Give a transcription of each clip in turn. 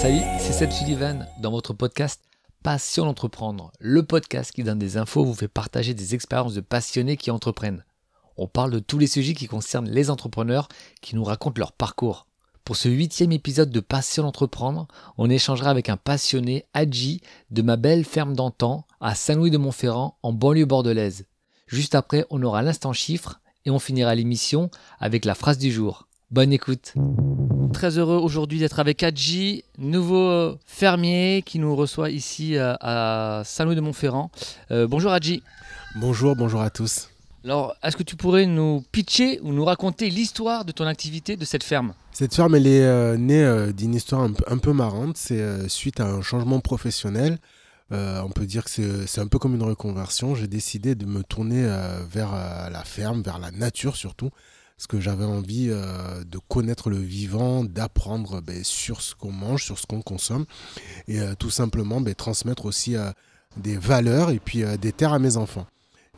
Salut, c'est Seb Sullivan dans votre podcast Passion d'entreprendre, le podcast qui donne des infos, vous fait partager des expériences de passionnés qui entreprennent. On parle de tous les sujets qui concernent les entrepreneurs qui nous racontent leur parcours. Pour ce huitième épisode de Passion d'entreprendre, on échangera avec un passionné, Adji, de ma belle ferme d'antan à Saint-Louis-de-Montferrand en banlieue bordelaise. Juste après, on aura l'instant chiffre et on finira l'émission avec la phrase du jour. Bonne écoute. Très heureux aujourd'hui d'être avec Adji, nouveau fermier qui nous reçoit ici euh, à Saint-Louis-de-Montferrand. Euh, bonjour Adji. Bonjour, bonjour à tous. Alors, est-ce que tu pourrais nous pitcher ou nous raconter l'histoire de ton activité de cette ferme? Cette ferme, elle est euh, née d'une histoire un peu marrante. C'est suite à un changement professionnel. on peut dire que c'est un peu comme une reconversion. J'ai décidé de me tourner vers la ferme, vers la nature surtout parce que j'avais envie euh, de connaître le vivant, d'apprendre ben, sur ce qu'on mange, sur ce qu'on consomme, et euh, tout simplement ben, transmettre aussi euh, des valeurs et puis des terres à mes enfants.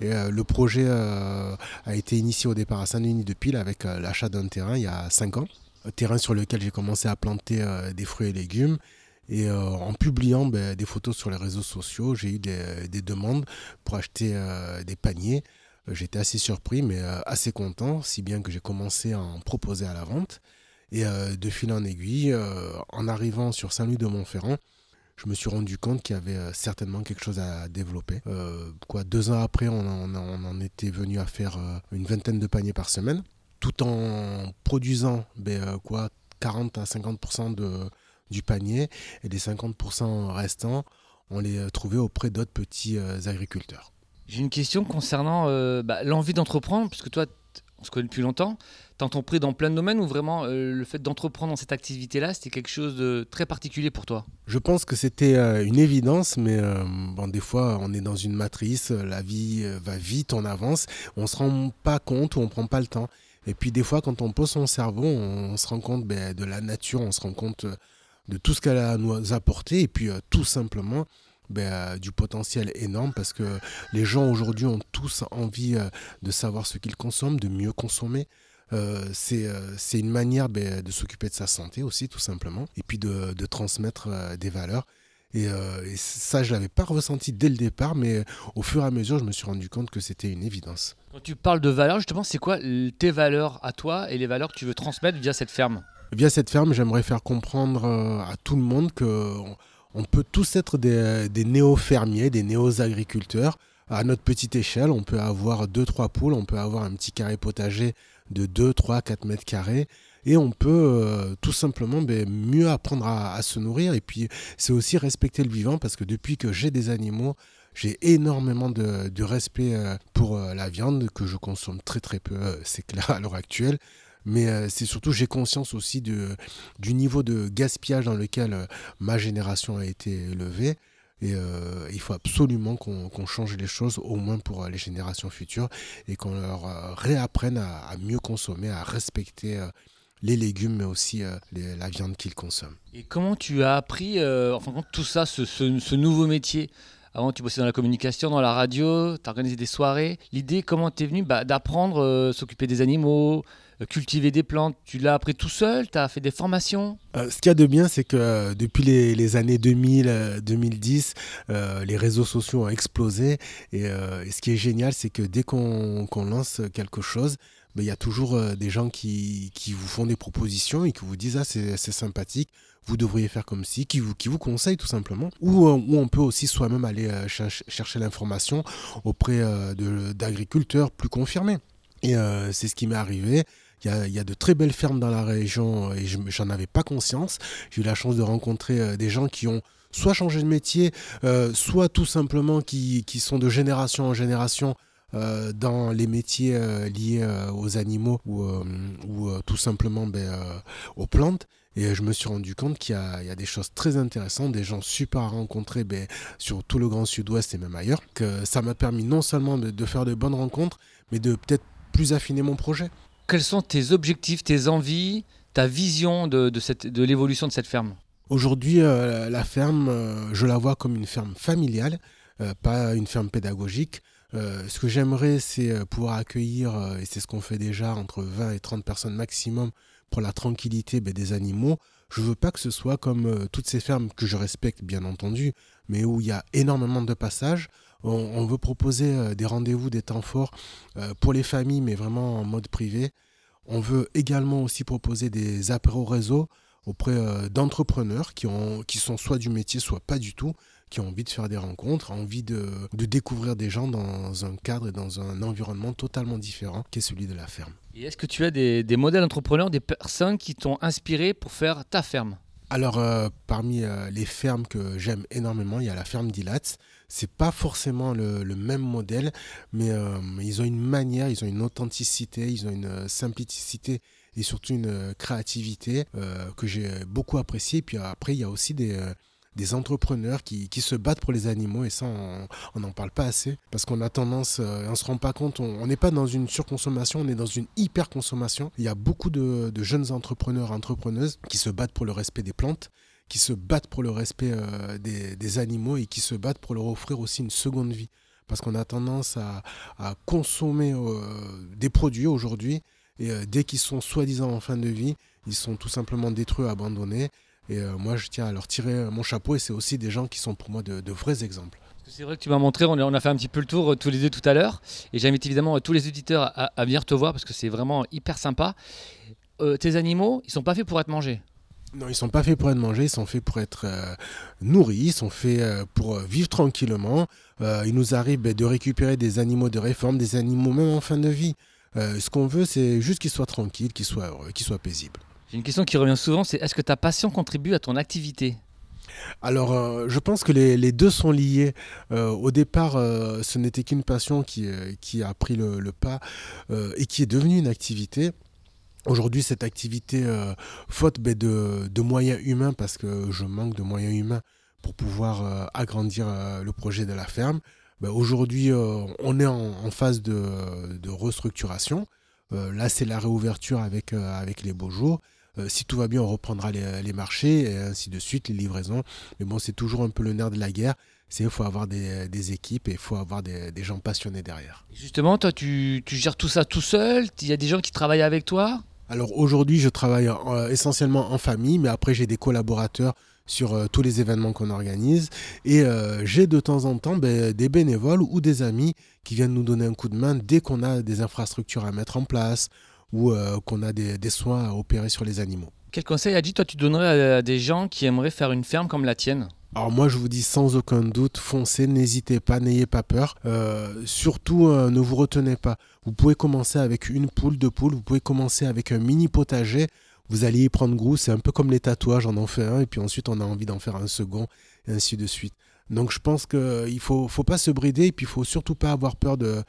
Et le projet a été initié au départ à Saint-Denis de Pile avec l'achat d'un terrain il y a 5 ans, un terrain sur lequel j'ai commencé à planter des fruits et légumes. Et en publiant ben, des photos sur les réseaux sociaux, j'ai eu des, des, demandes pour acheter des paniers. Euh, j'étais assez surpris, mais euh, assez content, si bien que j'ai commencé à en proposer à la vente. Et euh, de fil en aiguille, en arrivant sur Saint-Louis de Montferrand, je me suis rendu compte qu'il y avait certainement quelque chose à développer. quoi, deux ans après, on en, était venu à faire une vingtaine de paniers par semaine, tout en produisant ben, quoi, 40 à 50% de, du panier, et les 50% restants, on les trouvait auprès d'autres petits agriculteurs. J'ai une question concernant euh, bah, l'envie d'entreprendre, puisque toi, on se connaît depuis longtemps. T'as entrepris dans plein de domaines ou vraiment euh, le fait d'entreprendre dans cette activité-là, c'était quelque chose de très particulier pour toi? Je pense que c'était euh, une évidence, mais bon, des fois, on est dans une matrice, la vie va vite, on avance, on ne se rend pas compte ou on ne prend pas le temps. Et puis des fois, quand on pose son cerveau, on, se rend compte ben, de la nature, on se rend compte de tout ce qu'elle a à nous apporter, et puis tout simplement, ben, euh, du potentiel énorme parce que les gens aujourd'hui ont tous envie euh, de savoir ce qu'ils consomment, de mieux consommer. Euh, c'est une manière ben, de s'occuper de sa santé aussi, tout simplement, et puis de, de transmettre des valeurs. Et, et, ça, je ne l'avais pas ressenti dès le départ, mais au fur et à mesure, je me suis rendu compte que c'était une évidence. Quand tu parles de valeurs, justement, c'est quoi tes valeurs à toi et les valeurs que tu veux transmettre via cette ferme? Via cette ferme, j'aimerais faire comprendre à tout le monde que on peut tous être des, néo-fermiers, des néo-agriculteurs. À notre petite échelle, on peut avoir 2-3 poules, on peut avoir un petit carré potager de 2, 3, 4 mètres carrés. Et on peut euh, tout simplement ben, mieux apprendre à, se nourrir. Et puis, c'est aussi respecter le vivant parce que depuis que j'ai des animaux, j'ai énormément de, respect euh, pour euh, la viande que je consomme très très peu, c'est clair à l'heure actuelle mais euh, c'est surtout j'ai conscience aussi de, du niveau de gaspillage dans lequel euh, ma génération a été élevée. Et euh, il faut absolument qu'on change les choses, au moins pour les générations futures, et qu'on leur réapprenne à, mieux consommer, à respecter les légumes, mais aussi la viande qu'ils consomment. Et comment tu as appris, enfin, tout ça, ce, ce, nouveau métier? Avant, tu bossais dans la communication, dans la radio, tu organisé des soirées. L'idée, comment t'es venu bah, d'apprendre, s'occuper des animaux, cultiver des plantes, tu l'as appris tout seul Tu as fait des formations? Euh, Ce qu'il y a de bien, c'est que euh, depuis les, années 2000, 2010, euh, les réseaux sociaux ont explosé. Et, ce qui est génial, c'est que dès qu'on lance quelque chose, ben, il y a toujours des gens qui, vous font des propositions et qui vous disent Ah, c'est sympathique, vous devriez faire comme ci, qui vous, qui vous conseillent tout simplement. Ou, on peut aussi soi-même aller chercher l'information auprès d'agriculteurs plus confirmés. Et c'est ce qui m'est arrivé. Il y, a, de très belles fermes dans la région et je n'en avais pas conscience. J'ai eu la chance de rencontrer euh, des gens qui ont soit changé de métier, euh, soit tout simplement qui, qui, sont de génération en génération euh, dans les métiers liés aux animaux ou, ou tout simplement ben, aux plantes. Et je me suis rendu compte qu'il y, y, a des choses très intéressantes, des gens super à rencontrer ben, sur tout le Grand Sud-Ouest et même ailleurs. Que ça m'a permis non seulement de faire de bonnes rencontres, mais de peut-être plus affiner mon projet quels sont tes objectifs, tes envies, ta vision de, de l'évolution de cette ferme? Aujourd'hui, euh, la ferme, euh, je la vois comme une ferme familiale, euh, pas une ferme pédagogique. ce que j'aimerais, c'est pouvoir accueillir, et c'est ce qu'on fait déjà, entre 20 et 30 personnes maximum pour la tranquillité ben, des animaux, Je veux pas que ce soit comme toutes ces fermes que je respecte bien entendu, mais où il y a énormément de passages. On, veut proposer des rendez-vous, des temps forts pour les familles, mais vraiment en mode privé. On veut également aussi proposer des apéros réseau auprès euh, d'entrepreneurs qui, qui sont soit du métier, soit pas du tout, qui ont envie de faire des rencontres, envie de, découvrir des gens dans un cadre et dans un environnement totalement différent qui est celui de la ferme. Et est-ce que tu as des, modèles d'entrepreneurs, des personnes qui t'ont inspiré pour faire ta ferme? Alors, euh, parmi euh, les fermes que j'aime énormément, il y a la ferme d'Ilatz. C'est pas forcément le, même modèle, mais euh, ils ont une manière, ils ont une authenticité, ils ont une simplicité et surtout une créativité que j'ai beaucoup appréciée. Puis après, il y a aussi des des entrepreneurs qui, se battent pour les animaux et ça on n'en parle pas assez parce qu'on a tendance, euh, on se rend pas compte, on n'est pas dans une surconsommation, on est dans une hyper consommation. Il y a beaucoup de, jeunes entrepreneurs, entrepreneuses qui se battent pour le respect des plantes, qui se battent pour le respect euh, des, animaux et qui se battent pour leur offrir aussi une seconde vie parce qu'on a tendance à, consommer euh, des produits aujourd'hui et dès qu'ils sont soi-disant en fin de vie, ils sont tout simplement détruits, abandonnés et euh, moi, je tiens à leur tirer mon chapeau et c'est aussi des gens qui sont pour moi de, vrais exemples. C'est vrai que tu m'as montré, on a fait un petit peu le tour euh, tous les deux tout à l'heure. Et j'invite évidemment tous les auditeurs à, venir te voir parce que c'est vraiment hyper sympa. Euh, tes animaux, ils sont pas faits pour être mangés. Non, ils sont pas faits pour être mangés, ils sont faits pour être nourris, ils sont faits pour vivre tranquillement. il nous arrive ben, de récupérer des animaux de réforme, des animaux même en fin de vie. ce qu'on veut, c'est juste qu'ils soient tranquilles, qu'ils soient heureux, qu'ils soient paisibles. J'ai une question qui revient souvent, c'est est-ce que ta passion contribue à ton activité? Alors, euh, je pense que les, deux sont liés. Euh, au départ, euh, ce n'était qu'une passion qui, qui, a pris le, pas et qui est devenue une activité. Aujourd'hui, cette activité, faute ben, de, de, moyens humains, parce que je manque de moyens humains pour pouvoir agrandir le projet de la ferme, ben, aujourd'hui, on est en, phase de, de restructuration. là, c'est la réouverture avec, avec les beaux jours. Euh, si tout va bien, on reprendra les, marchés et ainsi de suite, les livraisons. Mais bon, c'est toujours un peu le nerf de la guerre. C'est il faut avoir des, équipes et il faut avoir des, gens passionnés derrière. Justement, toi, tu, gères tout ça tout seul? Il y a des gens qui travaillent avec toi? Alors aujourd'hui, je travaille euh, essentiellement en famille, mais après, j'ai des collaborateurs sur euh, tous les événements qu'on organise. Et j'ai de temps en temps ben, des bénévoles ou des amis qui viennent nous donner un coup de main dès qu'on a des infrastructures à mettre en place ou euh, qu'on a des, soins à opérer sur les animaux. Quel conseil, a dit toi, tu donnerais à des gens qui aimeraient faire une ferme comme la tienne? Alors moi je vous dis sans aucun doute, foncez, n'hésitez pas, n'ayez pas peur. Euh, surtout euh, ne vous retenez pas. Vous pouvez commencer avec une poule, deux poules, vous pouvez commencer avec un mini potager. Vous allez y prendre goût, c'est un peu comme les tatouages, on en fait un et puis ensuite on a envie d'en faire un second et ainsi de suite. Donc je pense qu'il ne faut, faut pas se brider et puis il faut surtout pas avoir peur de,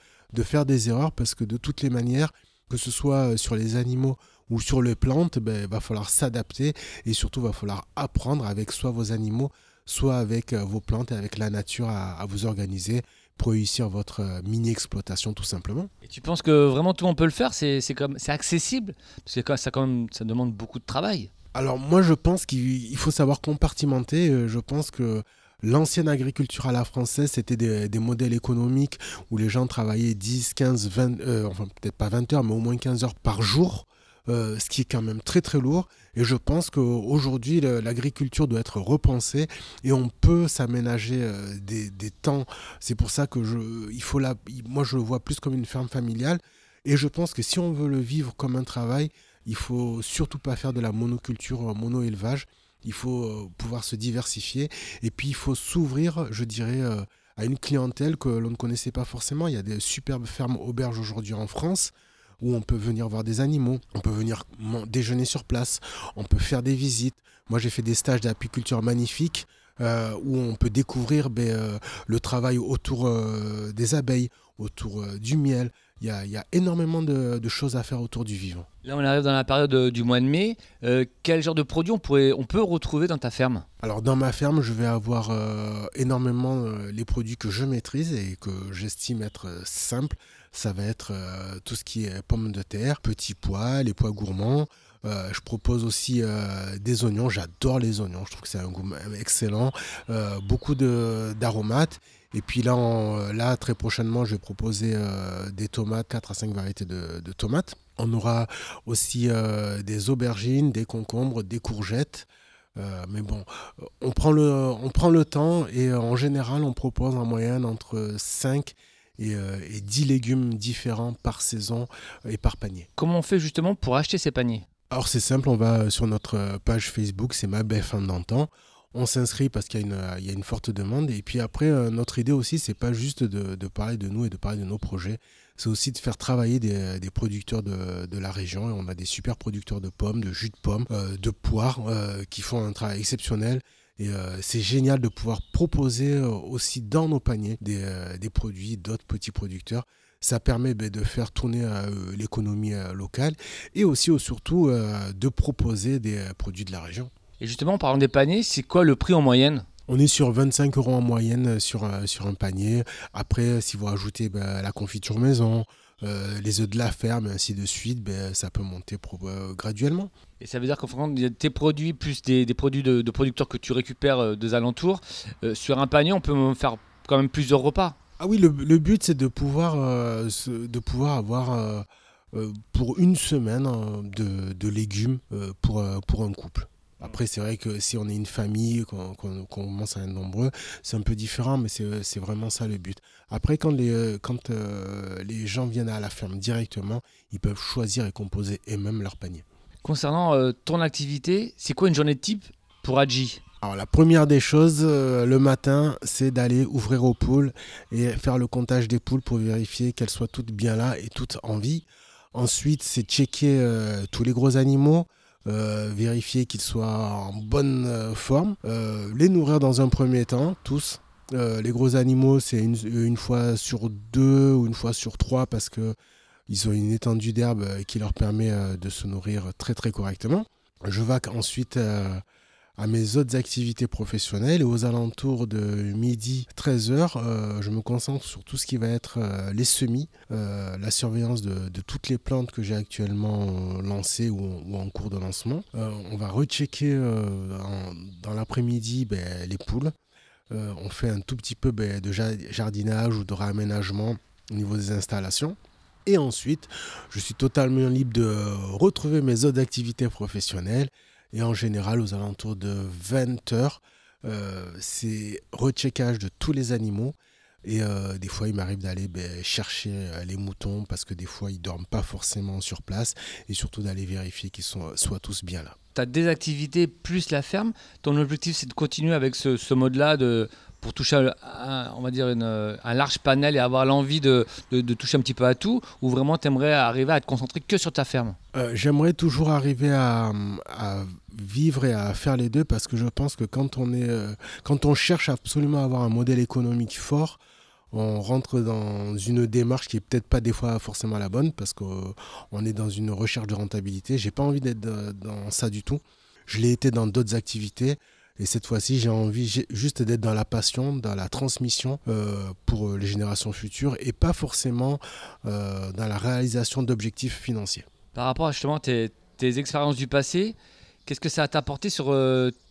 faire des erreurs parce que de toutes les manières, que ce soit euh, sur les animaux ou sur les plantes, il ben, va falloir s'adapter et surtout va falloir apprendre avec soit vos animaux, soit avec euh, vos plantes et avec la nature à, vous organiser pour réussir votre euh, mini-exploitation tout simplement. Et tu penses que vraiment tout le monde peut le faire? C'est accessible? Parce que ça, quand même, ça demande beaucoup de travail. Alors moi je pense qu'il faut savoir compartimenter. Je pense que L'ancienne agriculture à la française, c'était des, modèles économiques où les gens travaillaient 10, 15, 20, enfin peut-être pas 20 heures, mais au moins 15 heures par jour. Euh, ce qui est quand même très très lourd. Et je pense qu'aujourd'hui, l'agriculture doit être repensée et on peut s'aménager euh, des, temps. C'est pour ça que je, il faut moi je le vois plus comme une ferme familiale. Et je pense que si on veut le vivre comme un travail, il faut surtout pas faire de la monoculture, mono-élevage. Il faut euh, pouvoir se diversifier et puis il faut s'ouvrir, je dirais, euh, à une clientèle que l'on ne connaissait pas forcément. Il y a des superbes fermes auberges aujourd'hui en France où on peut venir voir des animaux, on peut venir déjeuner sur place, on peut faire des visites. Moi, j'ai fait des stages d'apiculture magnifiques euh, où on peut découvrir ben, le travail autour des abeilles, autour du miel, il y a, énormément de, choses à faire autour du vivant. Là, on arrive dans la période euh, du mois de mai. Euh, quel genre de produits on, pourrait, on peut retrouver dans ta ferme? Alors, dans ma ferme, je vais avoir euh, énormément les produits que je maîtrise et que j'estime être simples. Ça va être tout ce qui est pommes de terre, petits pois, les pois gourmands. je propose aussi des oignons. J'adore les oignons. Je trouve que c'est un goût excellent. beaucoup d'aromates. Et puis là, là, très prochainement, je vais proposer euh, des tomates, 4 à 5 variétés de, tomates. On aura aussi des aubergines, des concombres, des courgettes. mais bon, on prend, le, on prend le temps et en général, on propose en moyenne entre 5 et, et 10 légumes différents par saison et par panier. Comment on fait justement pour acheter ces paniers? Alors c'est simple, on va sur notre page Facebook, c'est ma BFM d'antan. On s'inscrit parce qu'il y, a une forte demande. Et puis après, euh, notre idée aussi, c'est pas juste de, parler de nous et de parler de nos projets. C'est aussi de faire travailler des, producteurs de, la région. Et on a des super producteurs de pommes, de jus de pommes, euh, de poires euh, qui font un travail exceptionnel. Et c'est génial de pouvoir proposer aussi dans nos paniers des, des produits d'autres petits producteurs ça permet ben, de faire tourner euh, l'économie euh, locale et aussi surtout euh, de proposer des produits de la région. Et justement, en parlant des paniers, c'est quoi le prix en moyenne? On est sur 25 euros en moyenne sur, sur un panier. Après, si vous rajoutez ben, la confiture maison, les œufs de la ferme, et ainsi de suite, ben, ça peut monter graduellement. Et ça veut dire qu'en de tes produits plus des, produits de, producteurs que tu récupères des alentours, sur un panier, on peut faire quand même plusieurs repas. Ah oui, le, but c'est de pouvoir, euh, de pouvoir avoir euh, euh, pour une semaine de, de, légumes pour, pour un couple. Après, c'est vrai que si on est une famille, qu'on commence à être nombreux, c'est un peu différent, mais c'est vraiment ça le but. Après, quand, les, quand les gens viennent à la ferme directement, ils peuvent choisir et composer eux-mêmes leur panier. Concernant ton activité, c'est quoi une journée de type pour Adji alors la première des choses euh, le matin, c'est d'aller ouvrir aux poules et faire le comptage des poules pour vérifier qu'elles soient toutes bien là et toutes en vie. Ensuite, c'est checker euh, tous les gros animaux, euh, vérifier qu'ils soient en bonne forme, les nourrir dans un premier temps, tous. les gros animaux, c'est une, une, fois sur deux ou une fois sur trois parce que ils ont une étendue d'herbe qui leur permet de se nourrir très très correctement. Je vais ensuite à mes autres activités professionnelles et aux alentours de midi 13h, euh, je me concentre sur tout ce qui va être euh, les semis, euh, la surveillance de, toutes les plantes que j'ai actuellement lancées ou, en cours de lancement. on va rechecker dans l'après-midi ben, les poules. on fait un tout petit peu ben, de jardinage ou de réaménagement au niveau des installations. Et ensuite, je suis totalement libre de retrouver mes autres activités professionnelles et en général, aux alentours de 20 heures, euh, c'est recheckage de tous les animaux. Et euh, des fois, il m'arrive d'aller ben, chercher euh, les moutons parce que des fois, ils dorment pas forcément sur place. Et surtout d'aller vérifier qu'ils soient tous bien là. Tu as des activités plus la ferme. Ton objectif, c'est de continuer avec ce, ce mode-là de pour toucher un, on va dire un large panel et avoir l'envie de, toucher un petit peu à tout? Ou vraiment tu aimerais arriver à te concentrer que sur ta ferme? Euh, J'aimerais toujours arriver à, vivre et à faire les deux parce que je pense que quand on, est, euh, quand on cherche absolument à avoir un modèle économique fort, on rentre dans une démarche qui est peut-être pas des fois forcément la bonne parce qu'on est dans une recherche de rentabilité. J'ai pas envie d'être dans ça du tout. Je l'ai été dans d'autres activités. Et cette fois-ci, j'ai envie juste d'être dans la passion, dans la transmission euh, pour euh, les générations futures et pas forcément euh, dans la réalisation d'objectifs financiers. Par rapport justement tes, tes expériences du passé, qu'est-ce que ça t'a apporté sur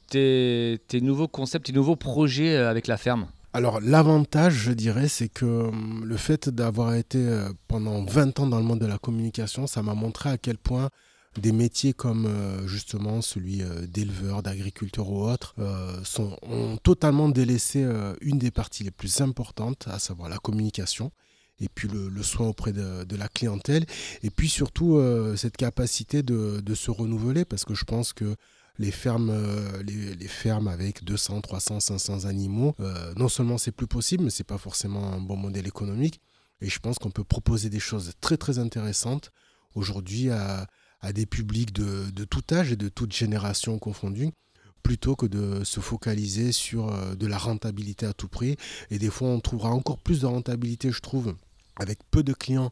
tes, tes, nouveaux concepts, tes nouveaux projets avec la ferme? Alors l'avantage, je dirais, c'est que hum, le fait d'avoir été pendant 20 ans dans le monde de la communication, ça m'a montré à quel point des métiers comme euh, justement celui euh, d'éleveur, d'agriculteur ou autre, euh, sont, ont totalement délaissé une des parties les plus importantes, à savoir la communication et puis le, soin auprès de, la clientèle, et puis surtout cette capacité de, se renouveler, parce que je pense que les fermes, les, fermes avec 200, 300, 500 animaux, non seulement c'est plus possible, mais c'est pas forcément un bon modèle économique, et je pense qu'on peut proposer des choses très très intéressantes aujourd'hui à des publics de, de, tout âge et de toute génération confondue plutôt que de se focaliser sur euh, de la rentabilité à tout prix. Et des fois, on trouvera encore plus de rentabilité, je trouve, avec peu de clients,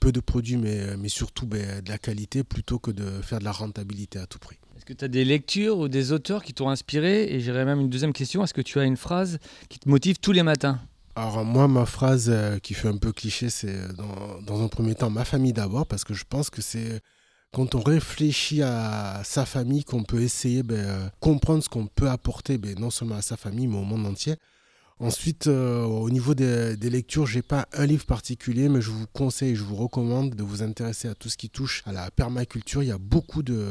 peu de produits, mais, mais surtout ben, de la qualité, plutôt que de faire de la rentabilité à tout prix. Est-ce que tu as des lectures ou des auteurs qui t'ont inspiré? Et j'aurais même une deuxième question, est-ce que tu as une phrase qui te motive tous les matins? Alors moi, ma phrase euh, qui fait un peu cliché, c'est euh, dans, dans, un premier temps ma famille d'abord, parce que je pense que c'est quand on réfléchit à sa famille, qu'on peut essayer de ben, comprendre ce qu'on peut apporter, ben, non seulement à sa famille, mais au monde entier. Ensuite, euh, au niveau des, des lectures, j'ai pas un livre particulier, mais je vous conseille, je vous recommande de vous intéresser à tout ce qui touche à la permaculture. Il y a beaucoup de,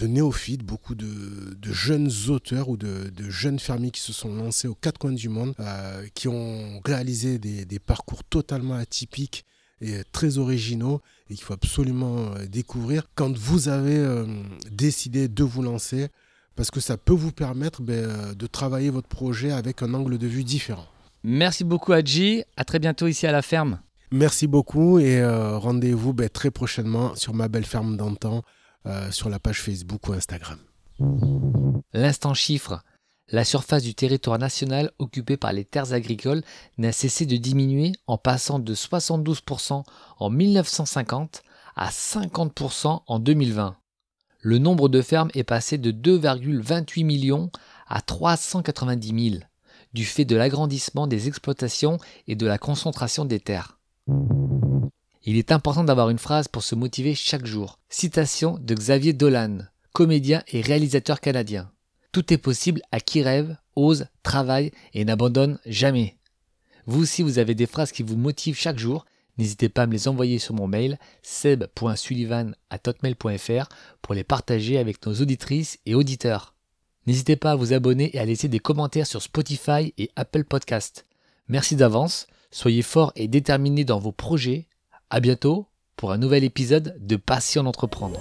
néophytes, beaucoup de, jeunes auteurs ou de, jeunes fermiers qui se sont lancés aux quatre coins du monde, euh, qui ont réalisé des, des parcours totalement atypiques et très originaux et qu'il faut absolument euh, découvrir quand vous avez décidé de vous lancer parce que ça peut vous permettre ben, euh, de travailler votre projet avec un angle de vue différent. Merci beaucoup Adji, à très bientôt ici à la ferme. Merci beaucoup et euh, rendez-vous ben, très prochainement sur ma belle ferme d'antan, euh, sur la page Facebook ou Instagram. L'instant chiffre. La surface du territoire national occupé par les terres agricoles n'a cessé de diminuer en passant de 72% en 1950 à 50% en 2020 le nombre de fermes est passé de 2,28 millions à 390 000, du fait de l'agrandissement des exploitations et de la concentration des terres. Il est important d'avoir une phrase pour se motiver chaque jour. Citation de Xavier Dolan, comédien et réalisateur canadien. Tout est possible à qui rêve, ose, travaille et n'abandonne jamais. Vous aussi, vous avez des phrases qui vous motivent chaque jour N'hésitez pas à me les envoyer sur mon mail seb.sullivan.hotmail.fr pour les partager avec nos auditrices et auditeurs. N'hésitez pas à vous abonner et à laisser des commentaires sur Spotify et Apple Podcast. Merci d'avance, soyez forts et déterminés dans vos projets. À bientôt pour un nouvel épisode de Passion d'entreprendre.